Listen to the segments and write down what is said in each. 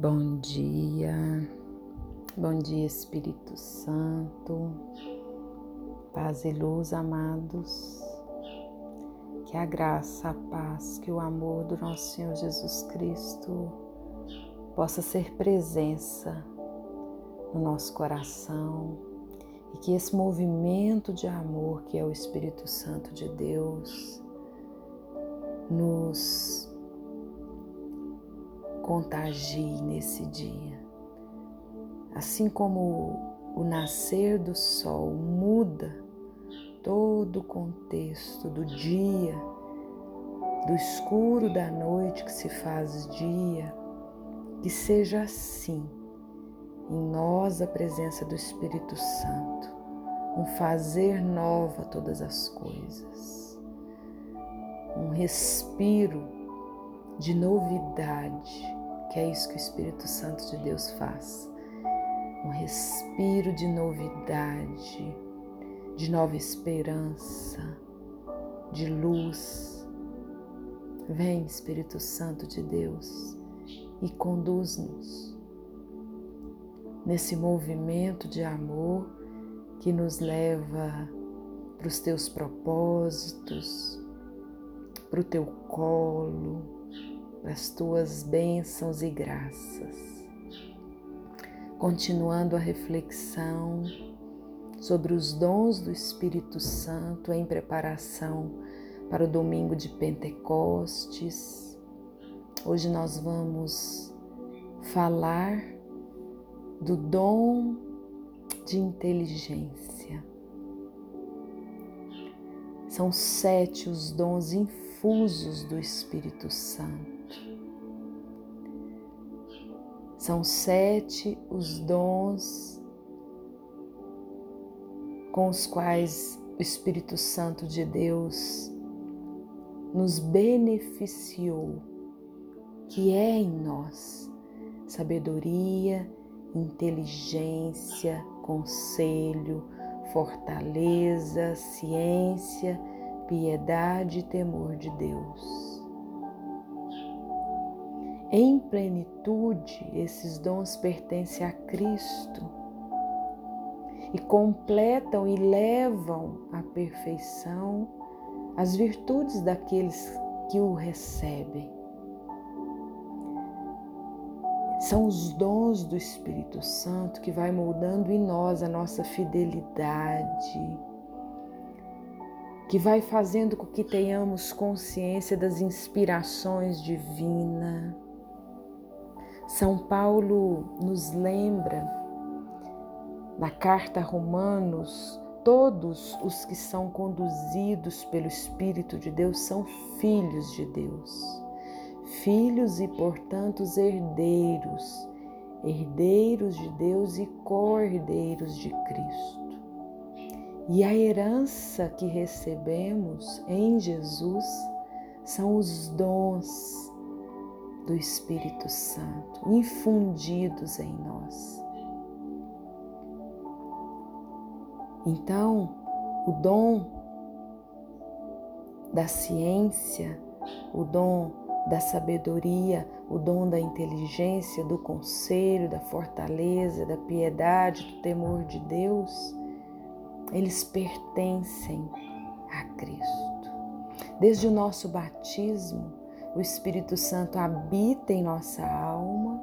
Bom dia, bom dia Espírito Santo, paz e luz, amados. Que a graça, a paz, que o amor do nosso Senhor Jesus Cristo possa ser presença no nosso coração e que esse movimento de amor que é o Espírito Santo de Deus nos contagie nesse dia. Assim como o nascer do sol muda todo o contexto do dia, do escuro da noite que se faz dia, que seja assim em nós a presença do Espírito Santo, um fazer nova todas as coisas, um respiro de novidade que é isso que o Espírito Santo de Deus faz. Um respiro de novidade, de nova esperança, de luz. Vem, Espírito Santo de Deus, e conduz-nos nesse movimento de amor que nos leva para os teus propósitos, para o teu colo, as tuas bênçãos e graças. Continuando a reflexão sobre os dons do Espírito Santo em preparação para o domingo de Pentecostes. Hoje nós vamos falar do dom de inteligência. São sete os dons infusos do Espírito Santo. São sete os dons com os quais o Espírito Santo de Deus nos beneficiou, que é em nós sabedoria, inteligência, conselho, fortaleza, ciência, piedade e temor de Deus. Em plenitude, esses dons pertencem a Cristo e completam e levam à perfeição as virtudes daqueles que o recebem. São os dons do Espírito Santo que vai moldando em nós a nossa fidelidade, que vai fazendo com que tenhamos consciência das inspirações divinas são Paulo nos lembra na carta a Romanos, todos os que são conduzidos pelo Espírito de Deus são filhos de Deus. Filhos e, portanto, herdeiros, herdeiros de Deus e co-herdeiros de Cristo. E a herança que recebemos em Jesus são os dons do Espírito Santo infundidos em nós. Então, o dom da ciência, o dom da sabedoria, o dom da inteligência, do conselho, da fortaleza, da piedade, do temor de Deus, eles pertencem a Cristo. Desde o nosso batismo, o Espírito Santo habita em nossa alma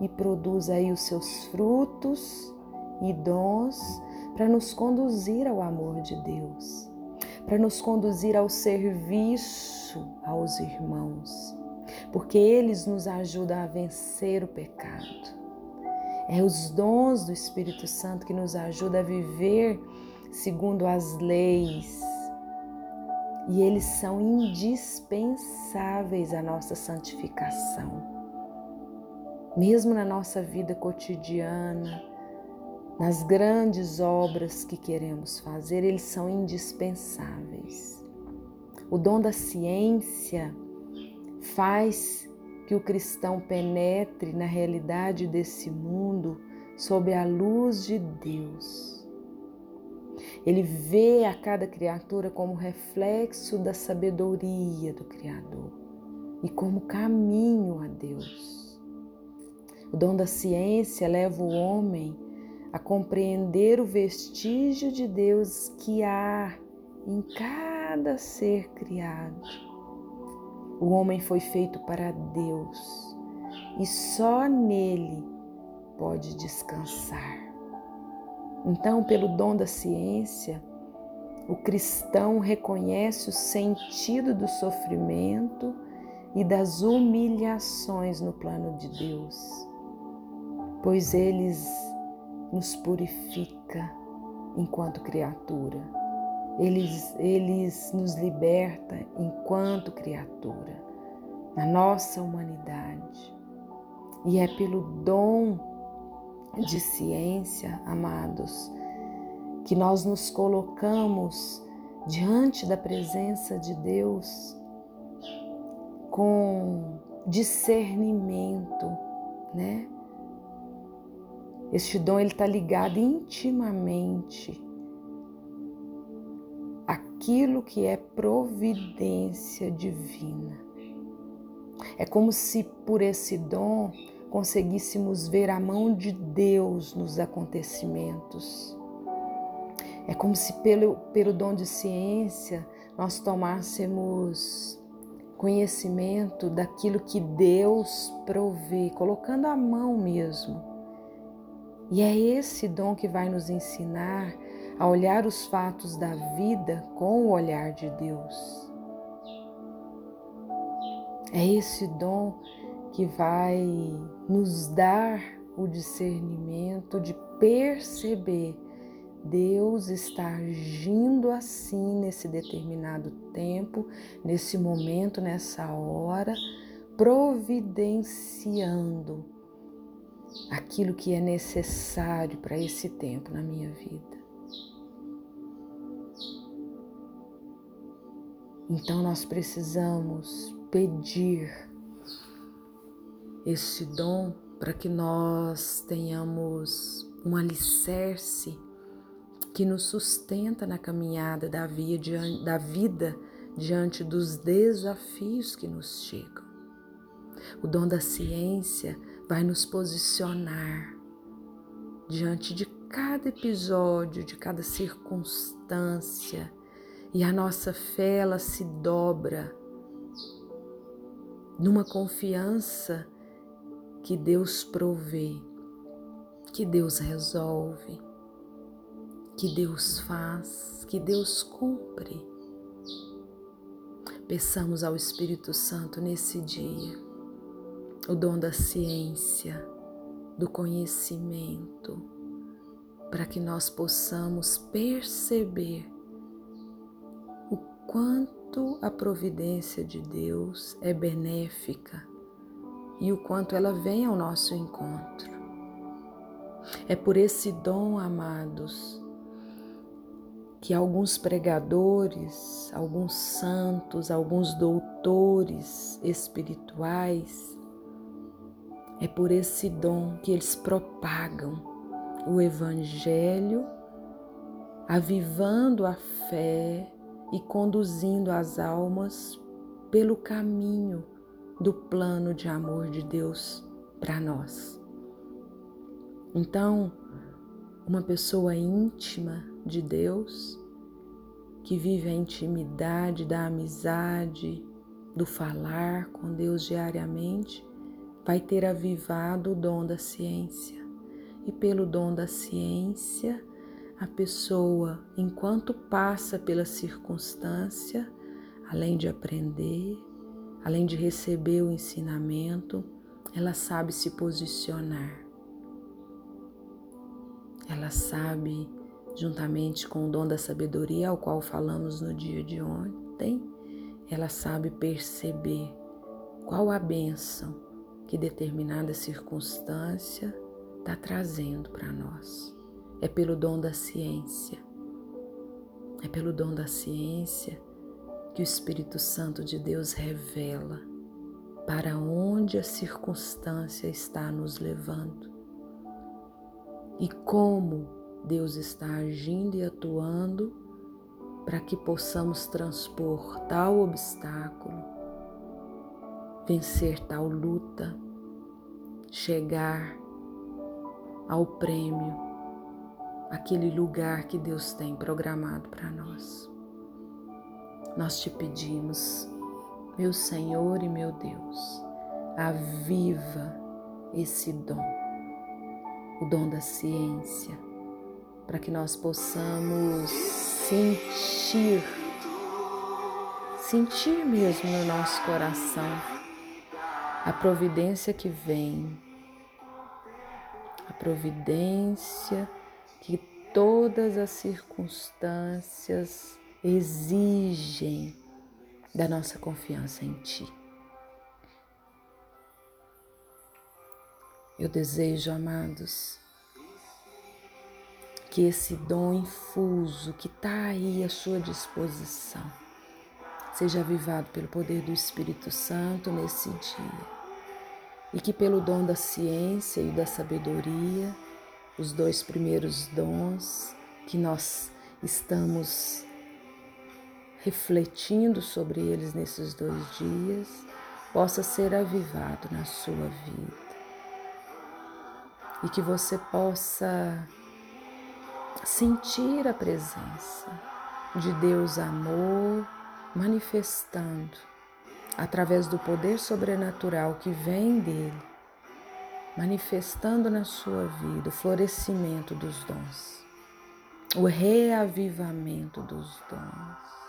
e produz aí os seus frutos e dons para nos conduzir ao amor de Deus, para nos conduzir ao serviço aos irmãos, porque eles nos ajudam a vencer o pecado. É os dons do Espírito Santo que nos ajudam a viver segundo as leis e eles são indispensáveis à nossa santificação. Mesmo na nossa vida cotidiana, nas grandes obras que queremos fazer, eles são indispensáveis. O dom da ciência faz que o cristão penetre na realidade desse mundo sob a luz de Deus ele vê a cada criatura como reflexo da sabedoria do Criador e como caminho a Deus. O dom da ciência leva o homem a compreender o vestígio de Deus que há em cada ser criado. O homem foi feito para Deus e só nele pode descansar. Então, pelo dom da ciência, o cristão reconhece o sentido do sofrimento e das humilhações no plano de Deus, pois eles nos purifica enquanto criatura. Eles, eles nos liberta enquanto criatura, na nossa humanidade. E é pelo dom de ciência, amados, que nós nos colocamos diante da presença de Deus com discernimento, né? Este dom ele está ligado intimamente àquilo que é providência divina. É como se por esse dom conseguíssemos ver a mão de Deus nos acontecimentos. É como se pelo, pelo dom de ciência nós tomássemos conhecimento daquilo que Deus provê, colocando a mão mesmo e é esse dom que vai nos ensinar a olhar os fatos da vida com o olhar de Deus. É esse dom que vai nos dar o discernimento de perceber Deus está agindo assim nesse determinado tempo, nesse momento, nessa hora, providenciando aquilo que é necessário para esse tempo na minha vida. Então nós precisamos pedir esse dom para que nós tenhamos um alicerce que nos sustenta na caminhada da, vida diante dos desafios que nos chegam. O dom da ciência vai nos posicionar diante de cada episódio, de cada circunstância, e a nossa fé ela se dobra numa confiança que Deus provê, que Deus resolve, que Deus faz, que Deus cumpre. Peçamos ao Espírito Santo nesse dia o dom da ciência, do conhecimento, para que nós possamos perceber o quanto a providência de Deus é benéfica e o quanto ela vem ao nosso encontro. É por esse dom, amados, que alguns pregadores, alguns santos, alguns doutores espirituais é por esse dom que eles propagam o Evangelho, avivando a fé e conduzindo as almas pelo caminho do plano de amor de Deus para nós. Então, uma pessoa íntima de Deus, que vive a intimidade da amizade, do falar com Deus diariamente, vai ter avivado o dom da ciência. E pelo dom da ciência, a pessoa, enquanto passa pela circunstância, além de aprender, além de receber o ensinamento, ela sabe se posicionar. Ela sabe, juntamente com o dom da sabedoria, ao qual falamos no dia de ontem, ela sabe perceber qual a bênção que determinada circunstância está trazendo para nós. É pelo dom da ciência. É pelo dom da ciência que o Espírito Santo de Deus revela para onde a circunstância está nos levando e como Deus está agindo e atuando para que possamos transpor tal obstáculo vencer tal luta chegar ao prêmio, aquele lugar que Deus tem programado para nós. Nós te pedimos, meu Senhor e meu Deus, aviva esse dom, o dom da ciência, para que nós possamos sentir, sentir mesmo no nosso coração a providência que vem, a providência que todas as circunstâncias exigem da nossa confiança em Ti. Eu desejo, amados, que esse dom infuso que está aí à sua disposição seja avivado pelo poder do Espírito Santo nesse dia. E que pelo dom da ciência e da sabedoria, os dois primeiros dons que nós estamos refletindo sobre eles nesses dois dias, possa ser avivado na sua vida. E que você possa sentir a presença de Deus amor manifestando através do poder sobrenatural que vem dele, manifestando na sua vida o florescimento dos dons, o reavivamento dos dons.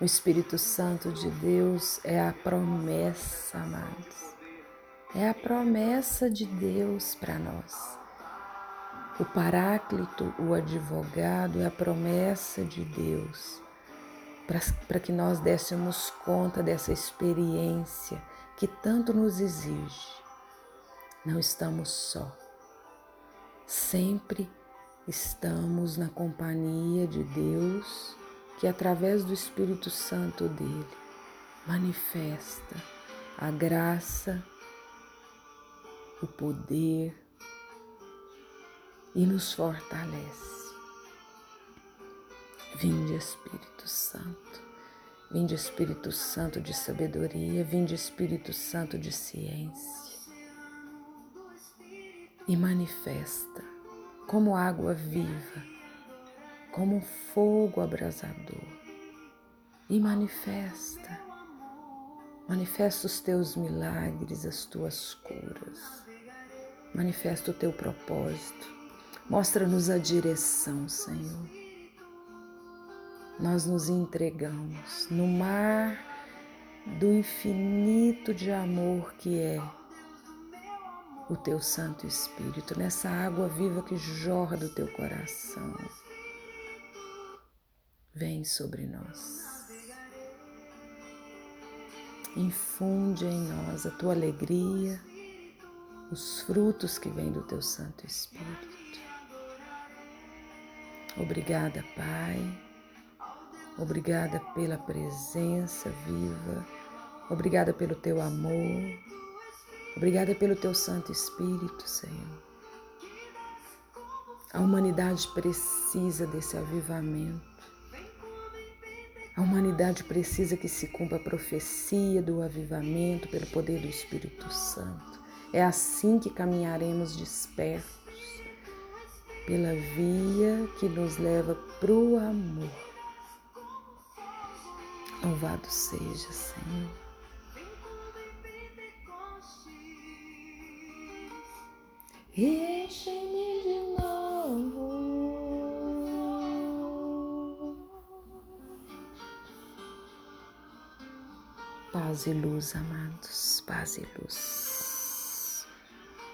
O Espírito Santo de Deus é a promessa, amados. É a promessa de Deus para nós. O Paráclito, o advogado, é a promessa de Deus para que nós dessemos conta dessa experiência que tanto nos exige. Não estamos só. Sempre estamos na companhia de Deus, que através do Espírito Santo dele manifesta a graça, o poder, e nos fortalece. Vinde Espírito Santo, vinde Espírito Santo de sabedoria, vinde Espírito Santo de ciência. E manifesta como água viva, como um fogo abrasador e manifesta, manifesta os teus milagres, as tuas curas, manifesta o teu propósito Mostra-nos a direção, Senhor. Nós nos entregamos no mar do infinito de amor que é o teu Santo Espírito, nessa água viva que jorra do teu coração. Vem sobre nós. Infunde em nós a tua alegria, os frutos que vêm do teu Santo Espírito. Obrigada, Pai. Obrigada pela presença viva. Obrigada pelo teu amor. Obrigada pelo teu Santo Espírito, Senhor. A humanidade precisa desse avivamento. A humanidade precisa que se cumpra a profecia do avivamento pelo poder do Espírito Santo. É assim que caminharemos despertos pela via que nos leva para o amor. Louvado seja, Senhor. Enche-me Paz e luz, amados, paz e luz.